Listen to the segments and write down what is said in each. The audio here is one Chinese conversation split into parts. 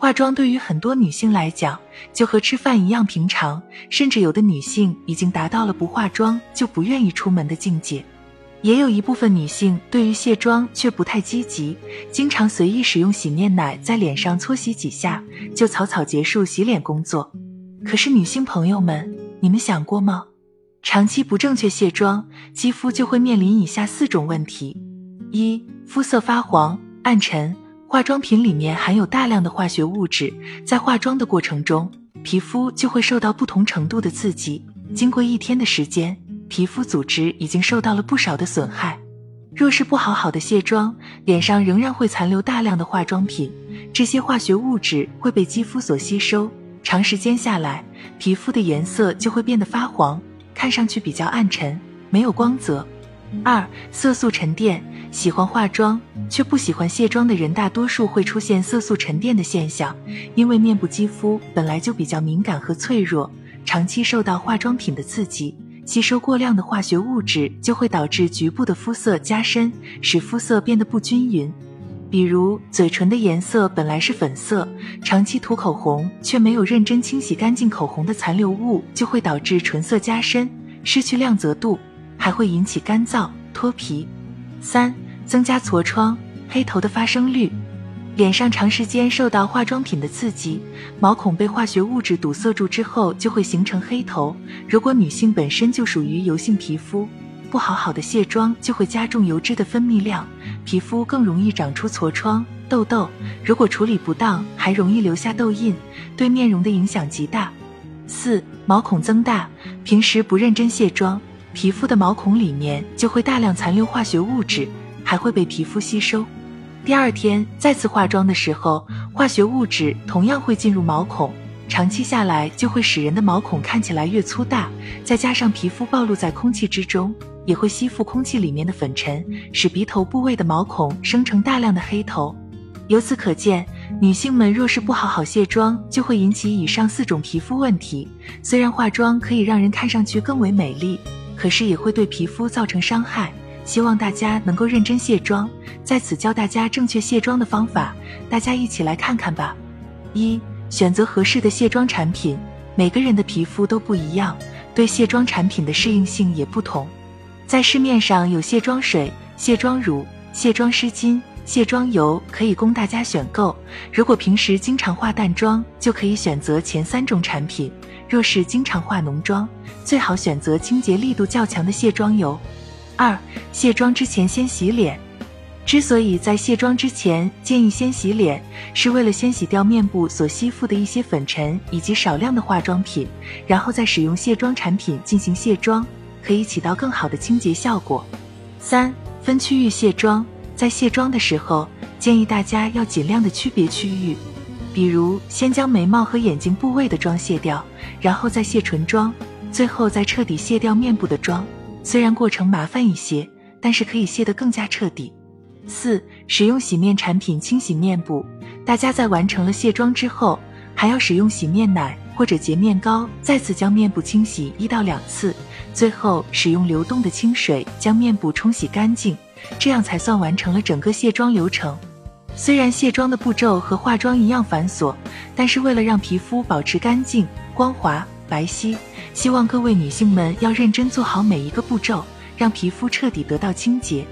化妆对于很多女性来讲，就和吃饭一样平常，甚至有的女性已经达到了不化妆就不愿意出门的境界。也有一部分女性对于卸妆却不太积极，经常随意使用洗面奶在脸上搓洗几下，就草草结束洗脸工作。可是女性朋友们，你们想过吗？长期不正确卸妆，肌肤就会面临以下四种问题：一、肤色发黄、暗沉。化妆品里面含有大量的化学物质，在化妆的过程中，皮肤就会受到不同程度的刺激。经过一天的时间，皮肤组织已经受到了不少的损害。若是不好好的卸妆，脸上仍然会残留大量的化妆品，这些化学物质会被肌肤所吸收，长时间下来，皮肤的颜色就会变得发黄，看上去比较暗沉，没有光泽。二、色素沉淀。喜欢化妆却不喜欢卸妆的人，大多数会出现色素沉淀的现象，因为面部肌肤本来就比较敏感和脆弱，长期受到化妆品的刺激，吸收过量的化学物质就会导致局部的肤色加深，使肤色变得不均匀。比如嘴唇的颜色本来是粉色，长期涂口红却没有认真清洗干净口红的残留物，就会导致唇色加深，失去亮泽度，还会引起干燥脱皮。三、增加痤疮、黑头的发生率。脸上长时间受到化妆品的刺激，毛孔被化学物质堵塞住之后，就会形成黑头。如果女性本身就属于油性皮肤，不好好的卸妆，就会加重油脂的分泌量，皮肤更容易长出痤疮、痘痘。如果处理不当，还容易留下痘印，对面容的影响极大。四、毛孔增大，平时不认真卸妆。皮肤的毛孔里面就会大量残留化学物质，还会被皮肤吸收。第二天再次化妆的时候，化学物质同样会进入毛孔，长期下来就会使人的毛孔看起来越粗大。再加上皮肤暴露在空气之中，也会吸附空气里面的粉尘，使鼻头部位的毛孔生成大量的黑头。由此可见，女性们若是不好好卸妆，就会引起以上四种皮肤问题。虽然化妆可以让人看上去更为美丽。可是也会对皮肤造成伤害，希望大家能够认真卸妆。在此教大家正确卸妆的方法，大家一起来看看吧。一、选择合适的卸妆产品。每个人的皮肤都不一样，对卸妆产品的适应性也不同。在市面上有卸妆水、卸妆乳、卸妆湿巾、卸妆油，可以供大家选购。如果平时经常化淡妆，就可以选择前三种产品。若是经常化浓妆，最好选择清洁力度较强的卸妆油。二、卸妆之前先洗脸。之所以在卸妆之前建议先洗脸，是为了先洗掉面部所吸附的一些粉尘以及少量的化妆品，然后再使用卸妆产品进行卸妆，可以起到更好的清洁效果。三、分区域卸妆。在卸妆的时候，建议大家要尽量的区别区域。比如，先将眉毛和眼睛部位的妆卸掉，然后再卸唇妆，最后再彻底卸掉面部的妆。虽然过程麻烦一些，但是可以卸得更加彻底。四、使用洗面产品清洗面部。大家在完成了卸妆之后，还要使用洗面奶或者洁面膏，再次将面部清洗一到两次，最后使用流动的清水将面部冲洗干净，这样才算完成了整个卸妆流程。虽然卸妆的步骤和化妆一样繁琐，但是为了让皮肤保持干净、光滑、白皙，希望各位女性们要认真做好每一个步骤，让皮肤彻底得到清洁。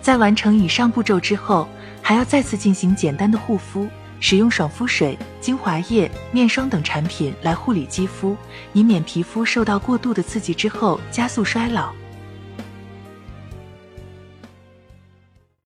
在完成以上步骤之后，还要再次进行简单的护肤，使用爽肤水、精华液、面霜等产品来护理肌肤，以免皮肤受到过度的刺激之后加速衰老。